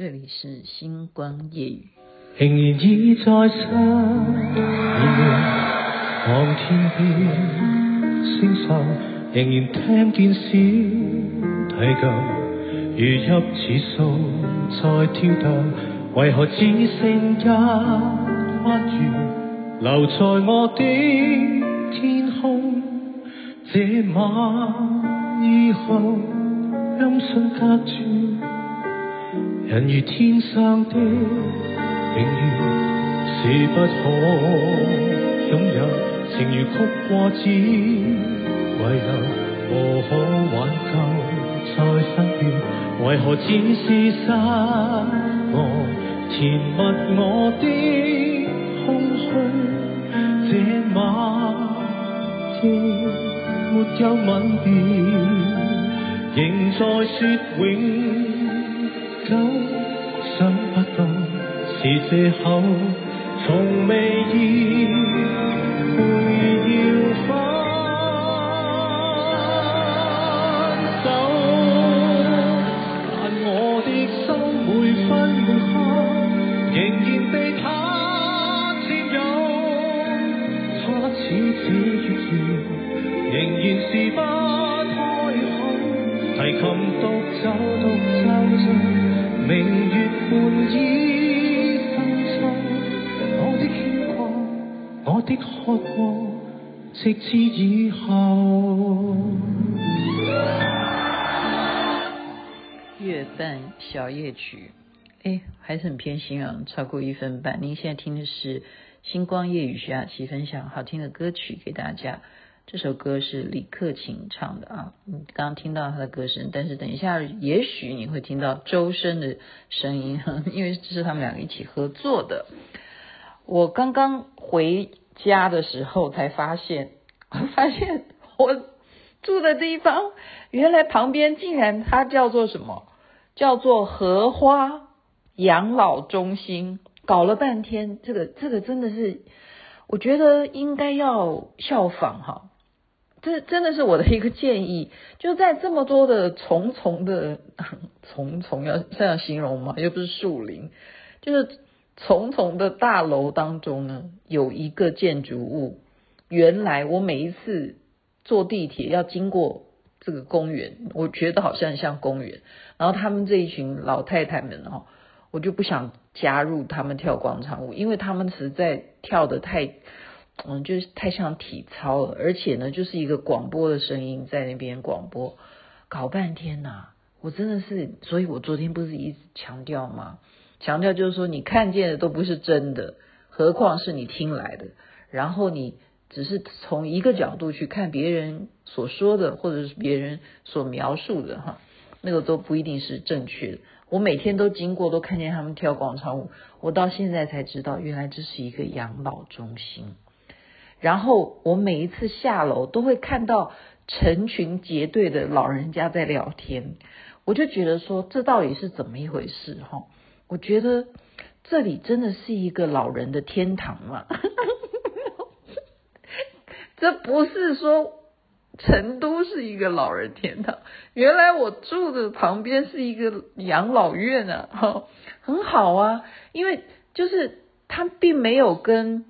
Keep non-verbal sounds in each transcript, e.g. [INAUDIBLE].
这里是星光夜语。仍然倚在山崖，望天边星宿，仍然听见小提琴，如泣似诉在跳动，为何只剩一弯月留在我的天空？这晚以后，音讯隔绝，人如天生的。永远是不可拥有，情如曲过只遗留，无可挽救在身边，为何只是失望？填密我的空虚，这晚夜没有吻别，仍在说永久，想不到。是借口，从未意会要分手，但我的心每分每刻仍然被他占有，他似指月圆，仍然是不开口，提琴独的渴望，直至以后。月半小夜曲，哎，还是很偏心啊，超过一分半。您现在听的是星光夜雨徐雅琪分享好听的歌曲给大家。这首歌是李克勤唱的啊，你刚刚听到他的歌声，但是等一下也许你会听到周深的声音，[LAUGHS] 因为这是他们两个一起合作的。我刚刚回。家的时候才发现，[LAUGHS] 发现我住的地方原来旁边竟然它叫做什么？叫做荷花养老中心。搞了半天，这个这个真的是，我觉得应该要效仿哈。这真的是我的一个建议，就在这么多的重重的重重要这样形容吗？又不是树林，就是。重重的大楼当中呢，有一个建筑物。原来我每一次坐地铁要经过这个公园，我觉得好像像公园。然后他们这一群老太太们哦，我就不想加入他们跳广场舞，因为他们实在跳得太，嗯，就是太像体操了。而且呢，就是一个广播的声音在那边广播，搞半天呐，我真的是，所以我昨天不是一直强调吗？强调就是说，你看见的都不是真的，何况是你听来的。然后你只是从一个角度去看别人所说的，或者是别人所描述的，哈，那个都不一定是正确的。我每天都经过，都看见他们跳广场舞，我到现在才知道，原来这是一个养老中心。然后我每一次下楼，都会看到成群结队的老人家在聊天，我就觉得说，这到底是怎么一回事，哈？我觉得这里真的是一个老人的天堂嘛？这不是说成都是一个老人天堂，原来我住的旁边是一个养老院啊，哈，很好啊，因为就是它并没有跟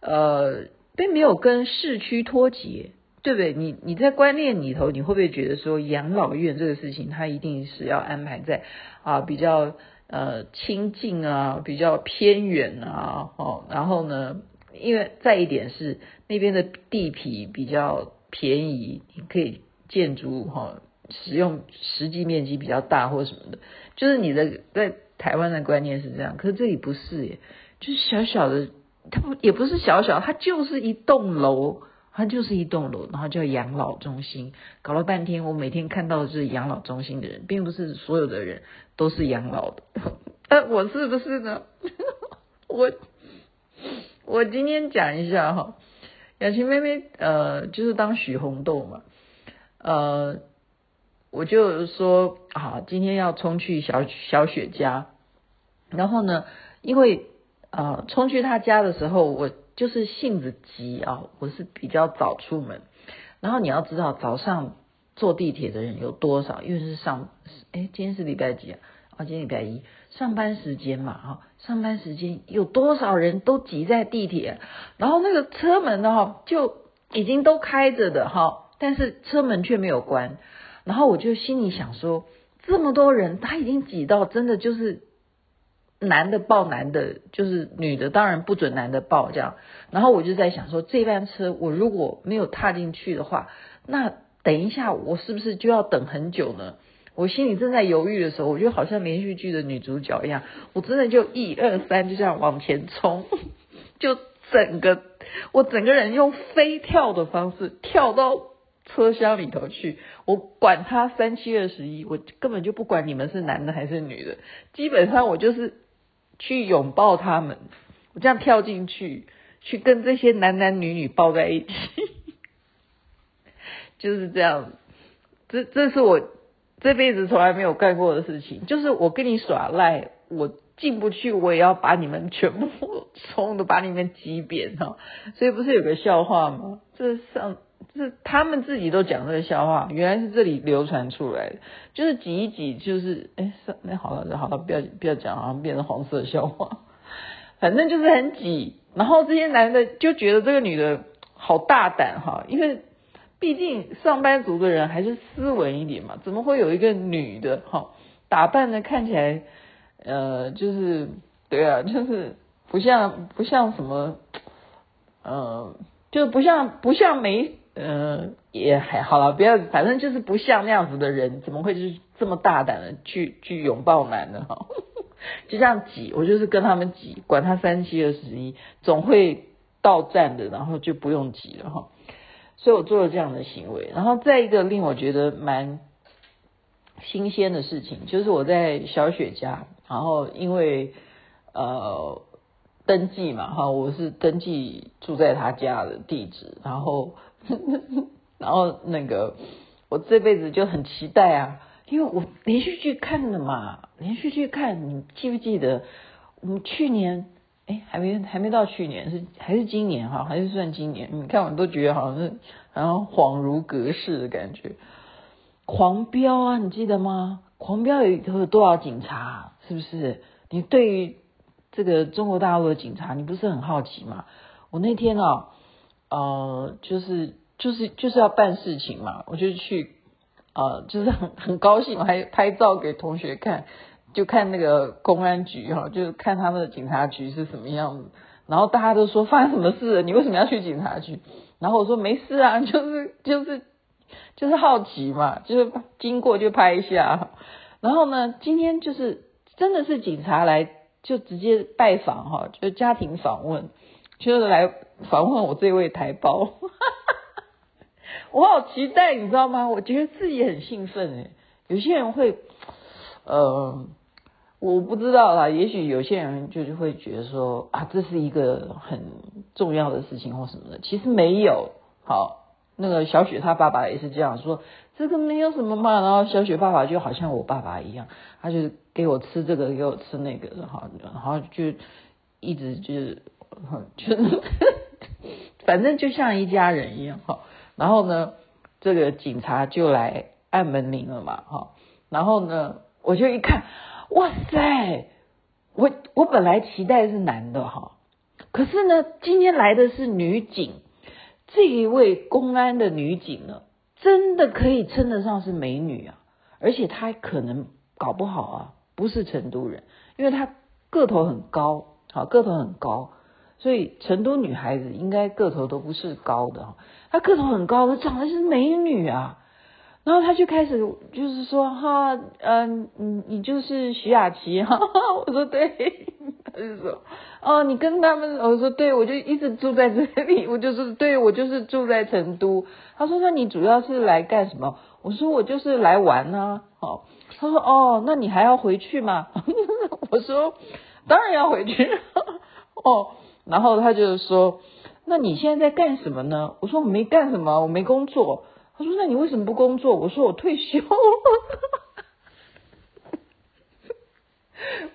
呃，并没有跟市区脱节，对不对？你你在观念里头，你会不会觉得说养老院这个事情，它一定是要安排在啊比较。呃，亲近啊，比较偏远啊，哦，然后呢，因为再一点是那边的地皮比较便宜，你可以建筑哈、哦，使用实际面积比较大或什么的，就是你的在台湾的观念是这样，可是这里不是耶，就是小小的，它不也不是小小，它就是一栋楼。它就是一栋楼，然后叫养老中心。搞了半天，我每天看到的是养老中心的人，并不是所有的人都是养老的。[LAUGHS] 呃，我是不是呢？[LAUGHS] 我我今天讲一下哈，雅琴妹妹呃，就是当许红豆嘛，呃，我就说啊，今天要冲去小小雪家，然后呢，因为呃，冲去她家的时候我。就是性子急啊，我是比较早出门，然后你要知道早上坐地铁的人有多少，因为是上，哎，今天是礼拜几啊？啊，今天礼拜一，上班时间嘛，哈，上班时间有多少人都挤在地铁，然后那个车门呢，就已经都开着的哈，但是车门却没有关，然后我就心里想说，这么多人，他已经挤到真的就是男的抱男的，就是女的当然不准男的抱这样，然后我就在想说，这班车我如果没有踏进去的话，那等一下我是不是就要等很久呢？我心里正在犹豫的时候，我就好像连续剧的女主角一样，我真的就一二三就这样往前冲，[LAUGHS] 就整个我整个人用飞跳的方式跳到车厢里头去，我管他三七二十一，我根本就不管你们是男的还是女的，基本上我就是去拥抱他们，我这样跳进去，去跟这些男男女女抱在一起，[LAUGHS] 就是这样，这这是我。这辈子从来没有干过的事情，就是我跟你耍赖，我进不去，我也要把你们全部 [LAUGHS] 冲的把你们挤扁哈。所以不是有个笑话吗？这上就是他们自己都讲这个笑话，原来是这里流传出来的，就是挤一挤，就是哎，那好了好了，不要不要讲，好像变成黄色笑话。[LAUGHS] 反正就是很挤，然后这些男的就觉得这个女的好大胆哈，因为。毕竟上班族的人还是斯文一点嘛，怎么会有一个女的哈，打扮的看起来呃就是对啊，就是不像不像什么呃，就不像不像没嗯也还好了，不要反正就是不像那样子的人，怎么会就是这么大胆的去去拥抱男的哈？[LAUGHS] 就这样挤，我就是跟他们挤，管他三七二十一，总会到站的，然后就不用挤了哈。所以我做了这样的行为，然后再一个令我觉得蛮新鲜的事情，就是我在小雪家，然后因为呃登记嘛哈，我是登记住在他家的地址，然后 [LAUGHS] 然后那个我这辈子就很期待啊，因为我连续剧看了嘛，连续剧看，你记不记得我们去年？哎，还没还没到去年，是还是今年哈？还是算今年？你看，我都觉得好像是，然后恍如隔世的感觉。狂飙啊，你记得吗？狂飙有有多少警察？是不是？你对于这个中国大陆的警察，你不是很好奇吗？我那天啊，呃，就是就是就是要办事情嘛，我就去，呃，就是很很高兴，我还拍照给同学看。就看那个公安局哈，就是看他们的警察局是什么样子。然后大家都说发生什么事了？你为什么要去警察局？然后我说没事啊，就是 [LAUGHS] 就是就是好奇嘛，就是经过就拍一下。然后呢，今天就是真的是警察来，就直接拜访哈，就家庭访问，就是来访问我这位台胞。[LAUGHS] 我好期待，你知道吗？我觉得自己很兴奋诶。有些人会，呃。我不知道啦，也许有些人就是会觉得说啊，这是一个很重要的事情或什么的，其实没有。好，那个小雪她爸爸也是这样说，这个没有什么嘛。然后小雪爸爸就好像我爸爸一样，他就给我吃这个，给我吃那个，然后然后就一直就是就反正就像一家人一样哈。然后呢，这个警察就来按门铃了嘛，哈。然后呢，我就一看。哇塞，我我本来期待是男的哈，可是呢，今天来的是女警，这一位公安的女警呢，真的可以称得上是美女啊，而且她可能搞不好啊，不是成都人，因为她个头很高，好，个头很高，所以成都女孩子应该个头都不是高的哈，她个头很高，她长得是美女啊。然后他就开始就是说哈，嗯，你你就是徐雅琪哈，[LAUGHS] 我说对，他就说哦，你跟他们，我说对，我就一直住在这里，[LAUGHS] 我就是对，我就是住在成都。他说那你主要是来干什么？我说我就是来玩呢。哦，他说哦，那你还要回去吗？[LAUGHS] 我说当然要回去。哦，然后他就说那你现在在干什么呢？我说我没干什么，我没工作。他说：“那你为什么不工作？”我说：“我退休。[LAUGHS] ”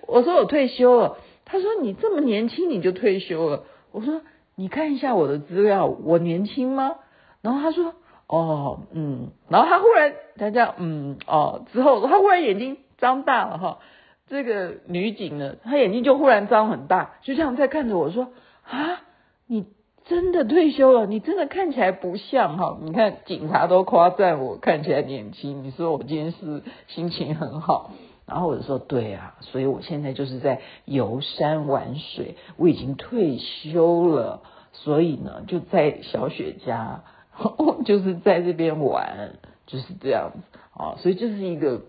我说：“我退休了。”他说：“你这么年轻你就退休了？”我说：“你看一下我的资料，我年轻吗？”然后他说：“哦，嗯。”然后他忽然他这样，嗯，哦，之后他忽然眼睛张大了哈，这个女警呢，她眼睛就忽然张很大，就这样在看着我说：“啊，你真的退休了？你真的看起来不像哈？你看警察都夸赞我看起来年轻，你说我今天是心情很好。”然后我就说：“对啊，所以我现在就是在游山玩水，我已经退休了，所以呢，就在小雪家，[LAUGHS] 就是在这边玩，就是这样子啊。所以就是一个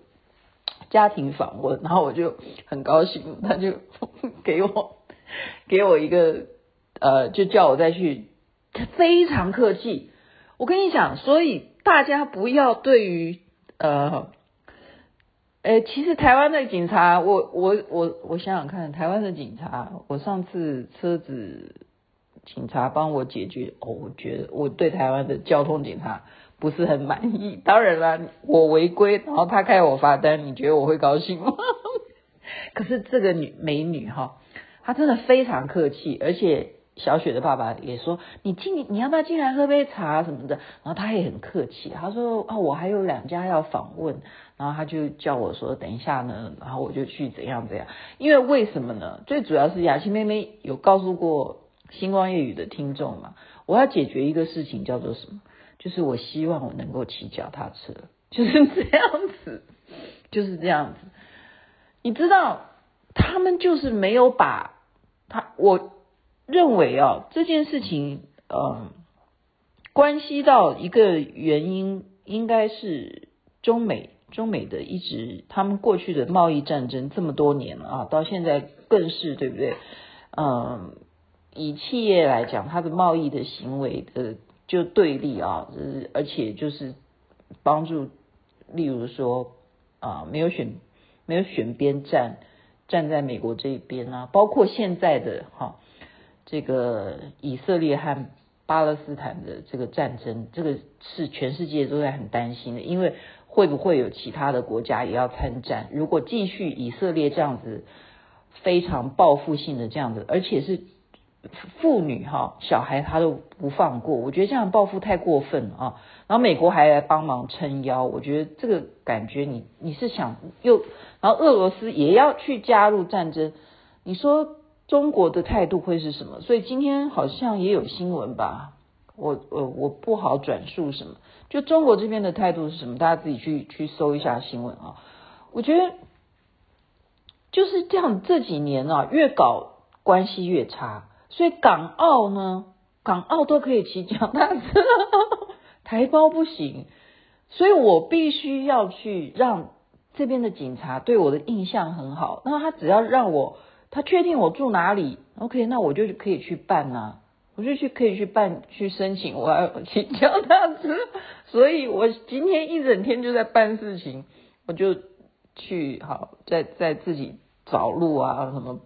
家庭访问。然后我就很高兴，他就 [LAUGHS] 给我给我一个呃，就叫我再去，他非常客气。我跟你讲，所以大家不要对于呃。”哎，其实台湾的警察，我我我我想想看，台湾的警察，我上次车子警察帮我解决，哦，我觉得我对台湾的交通警察不是很满意。当然啦，我违规，然后他开我罚单，你觉得我会高兴吗？[LAUGHS] 可是这个女美女哈，她真的非常客气，而且。小雪的爸爸也说：“你进，你要不要进来喝杯茶什么的？”然后他也很客气，他说：“哦，我还有两家要访问。”然后他就叫我说：“等一下呢。”然后我就去怎样怎样。因为为什么呢？最主要是雅琪妹妹有告诉过星光夜雨的听众嘛，我要解决一个事情叫做什么？就是我希望我能够骑脚踏车，就是这样子，就是这样子。你知道，他们就是没有把他我。认为啊，这件事情，呃，关系到一个原因，应该是中美中美的一直他们过去的贸易战争这么多年了啊，到现在更是对不对？嗯、以企业来讲，它的贸易的行为的就对立啊，而且就是帮助，例如说啊，没有选没有选边站，站在美国这一边啊，包括现在的哈。这个以色列和巴勒斯坦的这个战争，这个是全世界都在很担心的，因为会不会有其他的国家也要参战？如果继续以色列这样子非常报复性的这样子，而且是妇女哈小孩他都不放过，我觉得这样报复太过分了啊！然后美国还来帮忙撑腰，我觉得这个感觉你你是想又，然后俄罗斯也要去加入战争，你说？中国的态度会是什么？所以今天好像也有新闻吧，我我我不好转述什么。就中国这边的态度是什么？大家自己去去搜一下新闻啊。我觉得就是这样，这几年啊，越搞关系越差。所以港澳呢，港澳都可以骑脚踏车，台胞不行。所以我必须要去让这边的警察对我的印象很好。那他只要让我。他确定我住哪里？OK，那我就可以去办呐、啊，我就去可以去办去申请，我要请教他。[LAUGHS] 所以我今天一整天就在办事情，我就去好在在自己找路啊什么，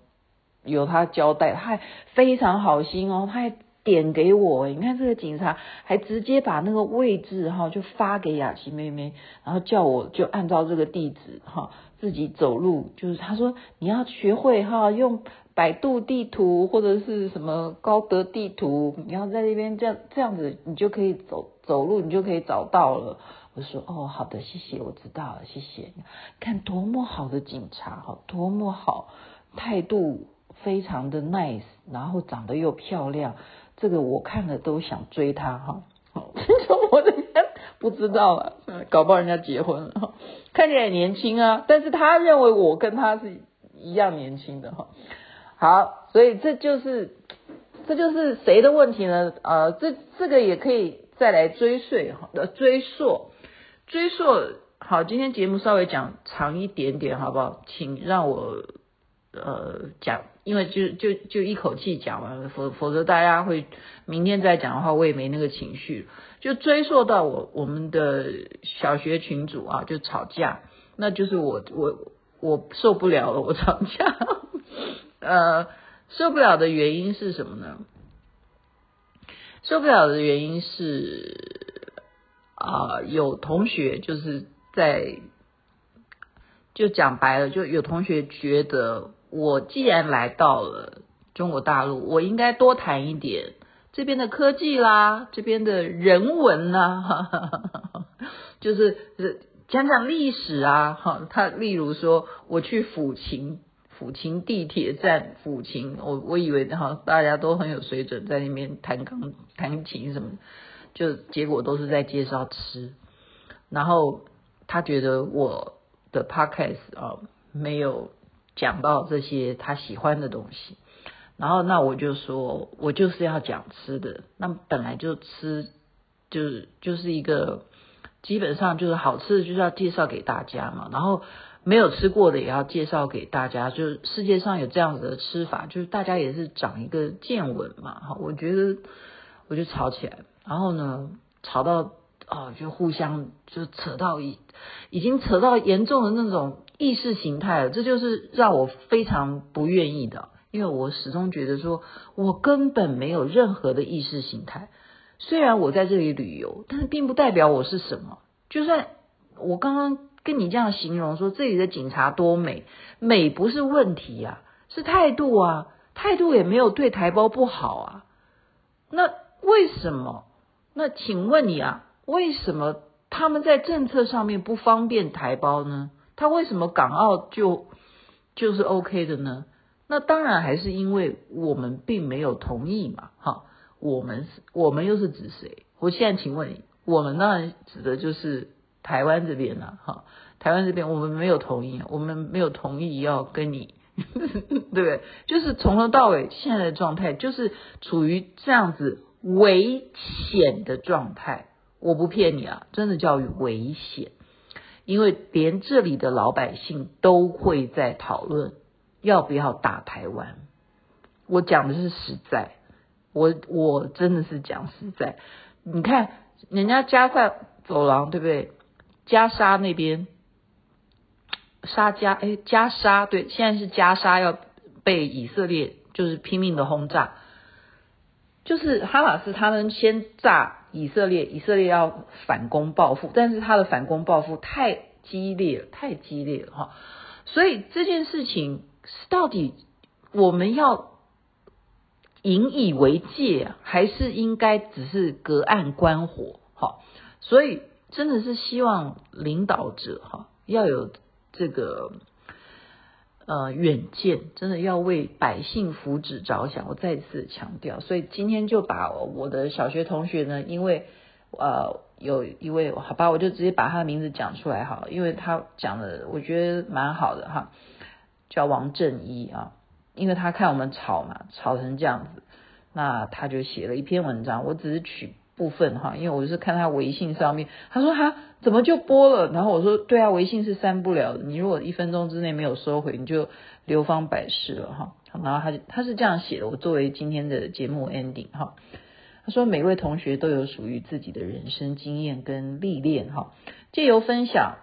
有他交代，他还非常好心哦，他还点给我，你看这个警察还直接把那个位置哈就发给雅琪妹妹，然后叫我就按照这个地址哈。自己走路，就是他说你要学会哈用百度地图或者是什么高德地图，你要在那边这样这样子，你就可以走走路，你就可以找到了。我说哦，好的，谢谢，我知道了，谢谢。看多么好的警察哈，多么好，态度非常的 nice，然后长得又漂亮，这个我看了都想追他哈。说 [LAUGHS] 我的天，不知道了，搞不好人家结婚了。看起来年轻啊，但是他认为我跟他是一样年轻的哈。好，所以这就是这就是谁的问题呢？呃，这这个也可以再来追溯哈，追溯追溯。好，今天节目稍微讲长一点点，好不好？请让我呃讲，因为就就就一口气讲完了，否否则大家会明天再讲的话，我也没那个情绪。就追溯到我我们的小学群组啊，就吵架，那就是我我我受不了了，我吵架，[LAUGHS] 呃，受不了的原因是什么呢？受不了的原因是啊、有同学就是在就讲白了，就有同学觉得我既然来到了中国大陆，我应该多谈一点。这边的科技啦，这边的人文呐，哈哈哈哈，就是讲讲历史啊，哈，他例如说我去抚琴，抚琴地铁站抚琴，我我以为哈大家都很有水准，在那边弹钢弹琴什么，就结果都是在介绍吃，然后他觉得我的 podcast 啊没有讲到这些他喜欢的东西，然后那我就说我就是要讲吃的，那本来就吃就是就是一个。基本上就是好吃的，就是要介绍给大家嘛。然后没有吃过的也要介绍给大家。就是世界上有这样子的吃法，就是大家也是长一个见闻嘛。哈，我觉得我就吵起来，然后呢，吵到哦，就互相就扯到已已经扯到严重的那种意识形态了。这就是让我非常不愿意的，因为我始终觉得说我根本没有任何的意识形态。虽然我在这里旅游，但是并不代表我是什么。就算我刚刚跟你这样形容说这里的警察多美，美不是问题啊，是态度啊，态度也没有对台胞不好啊。那为什么？那请问你啊，为什么他们在政策上面不方便台胞呢？他为什么港澳就就是 OK 的呢？那当然还是因为我们并没有同意嘛，哈。我们是，我们又是指谁？我现在请问你，我们当然指的就是台湾这边了，哈，台湾这边我们没有同意，我们没有同意要跟你，[LAUGHS] 对不对？就是从头到尾现在的状态就是处于这样子危险的状态，我不骗你啊，真的叫危险，因为连这里的老百姓都会在讨论要不要打台湾，我讲的是实在。我我真的是讲实在，你看人家加萨走廊对不对？加沙那边，沙加哎加沙对，现在是加沙要被以色列就是拼命的轰炸，就是哈马斯他们先炸以色列，以色列要反攻报复，但是他的反攻报复太激烈了，太激烈了哈，所以这件事情是到底我们要。引以为戒，还是应该只是隔岸观火？哈，所以真的是希望领导者哈要有这个呃远见，真的要为百姓福祉着想。我再次强调，所以今天就把我的小学同学呢，因为呃有一位好吧，我就直接把他的名字讲出来哈，因为他讲的我觉得蛮好的哈，叫王正一啊。因为他看我们吵嘛，吵成这样子，那他就写了一篇文章。我只是取部分哈，因为我是看他微信上面，他说他怎么就播了？然后我说对啊，微信是删不了的，你如果一分钟之内没有收回，你就流芳百世了哈。然后他就他是这样写的，我作为今天的节目 ending 哈。他说每位同学都有属于自己的人生经验跟历练哈，借由分享，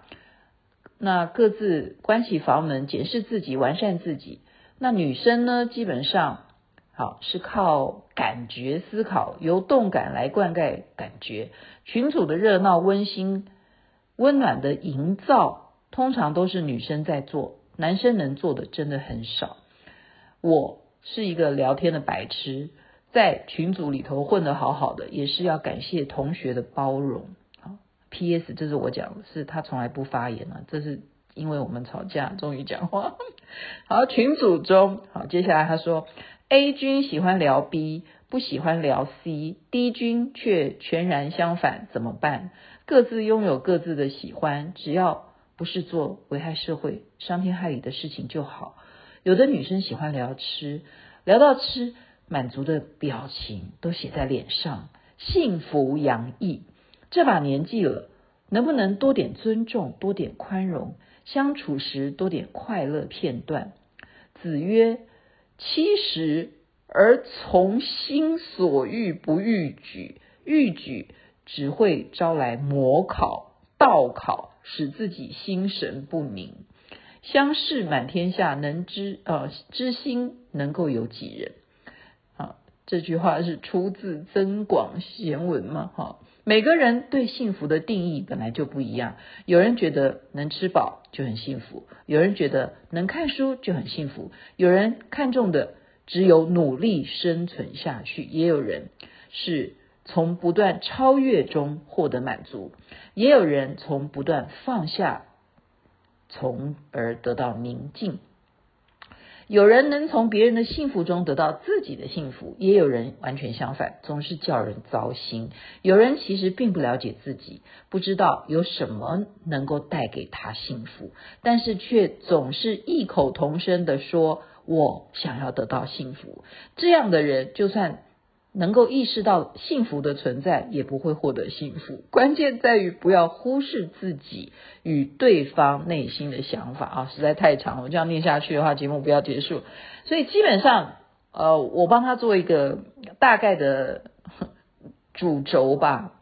那各自关起房门，检视自己，完善自己。那女生呢，基本上好是靠感觉思考，由动感来灌溉感觉。群组的热闹、温馨、温暖的营造，通常都是女生在做，男生能做的真的很少。我是一个聊天的白痴，在群组里头混得好好的，也是要感谢同学的包容。，P.S. 这是我讲的，是他从来不发言啊，这是。因为我们吵架，终于讲话。[LAUGHS] 好，群组中，好，接下来他说，A 君喜欢聊 B，不喜欢聊 C，D 君却全然相反，怎么办？各自拥有各自的喜欢，只要不是做危害社会、伤天害理的事情就好。有的女生喜欢聊吃，聊到吃，满足的表情都写在脸上，幸福洋溢。这把年纪了，能不能多点尊重，多点宽容？相处时多点快乐片段。子曰：“七十而从心所欲不逾矩，逾矩只会招来模考、道考，使自己心神不宁。相视满天下，能知呃知心能够有几人？”啊，这句话是出自《增广贤文》嘛？哈。每个人对幸福的定义本来就不一样，有人觉得能吃饱就很幸福，有人觉得能看书就很幸福，有人看重的只有努力生存下去，也有人是从不断超越中获得满足，也有人从不断放下，从而得到宁静。有人能从别人的幸福中得到自己的幸福，也有人完全相反，总是叫人糟心。有人其实并不了解自己，不知道有什么能够带给他幸福，但是却总是异口同声地说：“我想要得到幸福。”这样的人，就算能够意识到幸福的存在，也不会获得幸福。关键在于不要忽视自己与对方内心的想法啊！实在太长了，我这样念下去的话，节目不要结束。所以基本上，呃，我帮他做一个大概的主轴吧，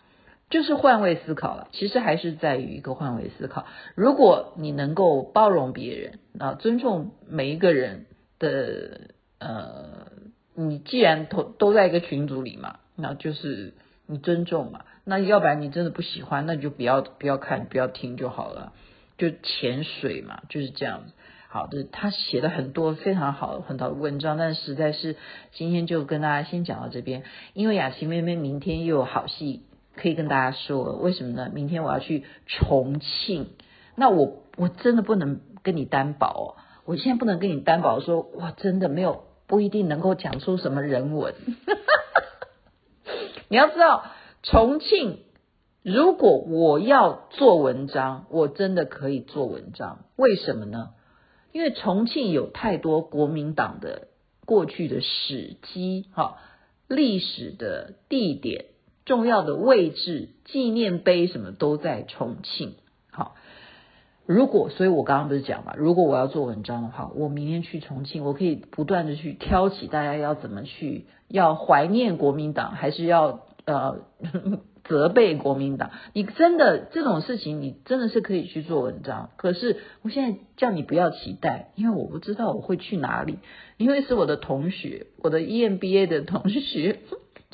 就是换位思考了。其实还是在于一个换位思考。如果你能够包容别人啊，尊重每一个人的呃。你既然都都在一个群组里嘛，那就是你尊重嘛。那要不然你真的不喜欢，那你就不要不要看，不要听就好了。就潜水嘛，就是这样子。好的，他写了很多非常好很好的文章，但实在是今天就跟大家先讲到这边。因为雅琪妹妹明天又有好戏可以跟大家说，为什么呢？明天我要去重庆，那我我真的不能跟你担保哦，我现在不能跟你担保说，哇，真的没有。不一定能够讲出什么人文，[LAUGHS] 你要知道，重庆如果我要做文章，我真的可以做文章。为什么呢？因为重庆有太多国民党的过去的史迹，哈，历史的地点、重要的位置、纪念碑什么都在重庆，如果，所以我刚刚不是讲嘛，如果我要做文章的话，我明天去重庆，我可以不断的去挑起大家要怎么去，要怀念国民党，还是要呃 [LAUGHS] 责备国民党？你真的这种事情，你真的是可以去做文章。可是我现在叫你不要期待，因为我不知道我会去哪里，因为是我的同学，我的 EMBA 的同学。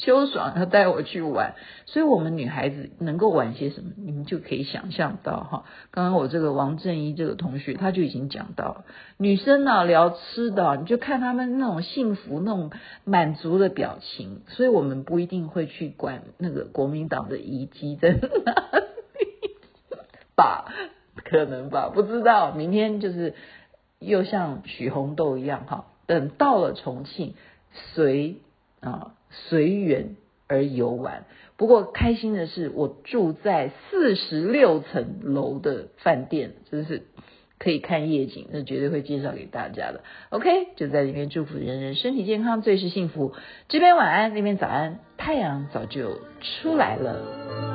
秋爽要带我去玩，所以我们女孩子能够玩些什么，你们就可以想象到哈。刚刚我这个王正一这个同学他就已经讲到了，女生呢聊吃的，你就看他们那种幸福、那种满足的表情。所以我们不一定会去管那个国民党的遗迹在哪里吧？可能吧，不知道。明天就是又像许红豆一样哈，等到了重庆，随啊。随缘而游玩。不过开心的是，我住在四十六层楼的饭店，就是可以看夜景，那绝对会介绍给大家的。OK，就在里面祝福人人身体健康，最是幸福。这边晚安，那边早安，太阳早就出来了。